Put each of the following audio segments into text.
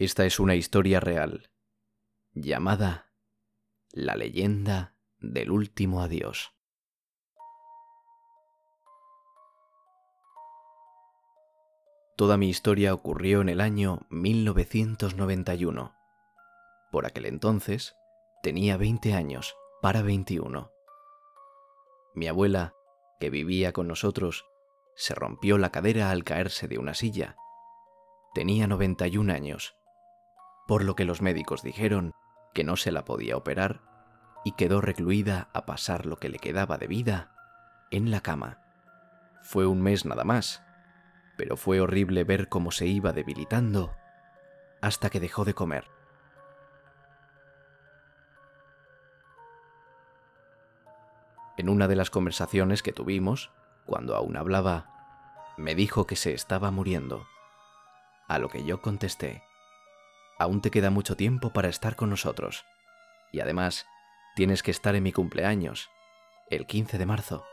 Esta es una historia real, llamada La leyenda del último adiós. Toda mi historia ocurrió en el año 1991. Por aquel entonces tenía 20 años para 21. Mi abuela, que vivía con nosotros, se rompió la cadera al caerse de una silla. Tenía 91 años, por lo que los médicos dijeron que no se la podía operar y quedó recluida a pasar lo que le quedaba de vida en la cama. Fue un mes nada más, pero fue horrible ver cómo se iba debilitando hasta que dejó de comer. En una de las conversaciones que tuvimos, cuando aún hablaba, me dijo que se estaba muriendo. A lo que yo contesté, aún te queda mucho tiempo para estar con nosotros. Y además, tienes que estar en mi cumpleaños, el 15 de marzo.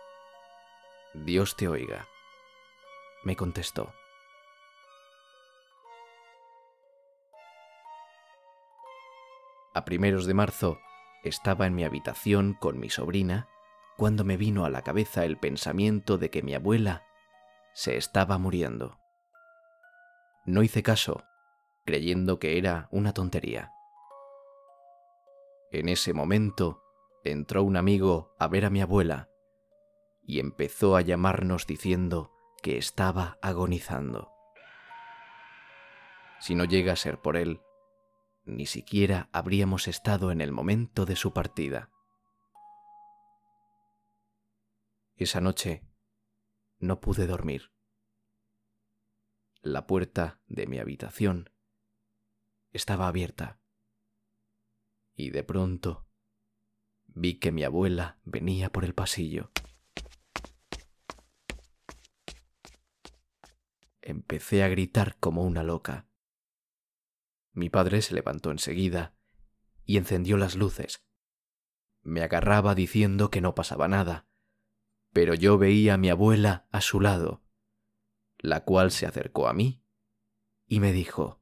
Dios te oiga me contestó. A primeros de marzo estaba en mi habitación con mi sobrina cuando me vino a la cabeza el pensamiento de que mi abuela se estaba muriendo. No hice caso, creyendo que era una tontería. En ese momento entró un amigo a ver a mi abuela y empezó a llamarnos diciendo que estaba agonizando. Si no llega a ser por él, ni siquiera habríamos estado en el momento de su partida. Esa noche no pude dormir. La puerta de mi habitación estaba abierta y de pronto vi que mi abuela venía por el pasillo. empecé a gritar como una loca. Mi padre se levantó enseguida y encendió las luces. Me agarraba diciendo que no pasaba nada, pero yo veía a mi abuela a su lado, la cual se acercó a mí y me dijo,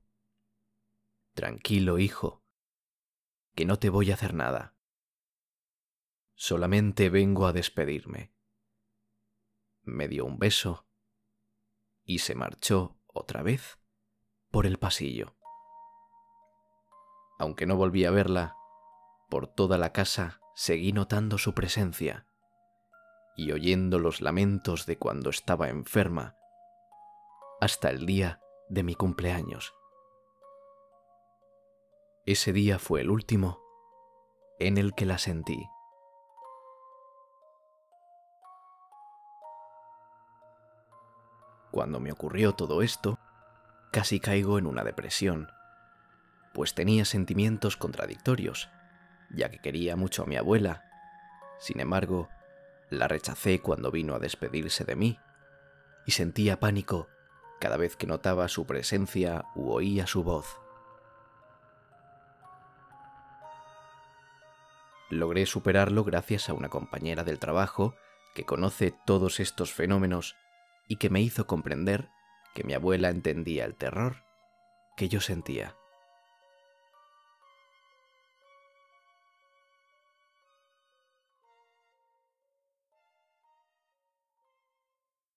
Tranquilo, hijo, que no te voy a hacer nada. Solamente vengo a despedirme. Me dio un beso y se marchó otra vez por el pasillo. Aunque no volví a verla, por toda la casa seguí notando su presencia y oyendo los lamentos de cuando estaba enferma hasta el día de mi cumpleaños. Ese día fue el último en el que la sentí. Cuando me ocurrió todo esto, casi caigo en una depresión, pues tenía sentimientos contradictorios, ya que quería mucho a mi abuela. Sin embargo, la rechacé cuando vino a despedirse de mí, y sentía pánico cada vez que notaba su presencia u oía su voz. Logré superarlo gracias a una compañera del trabajo que conoce todos estos fenómenos y que me hizo comprender que mi abuela entendía el terror que yo sentía.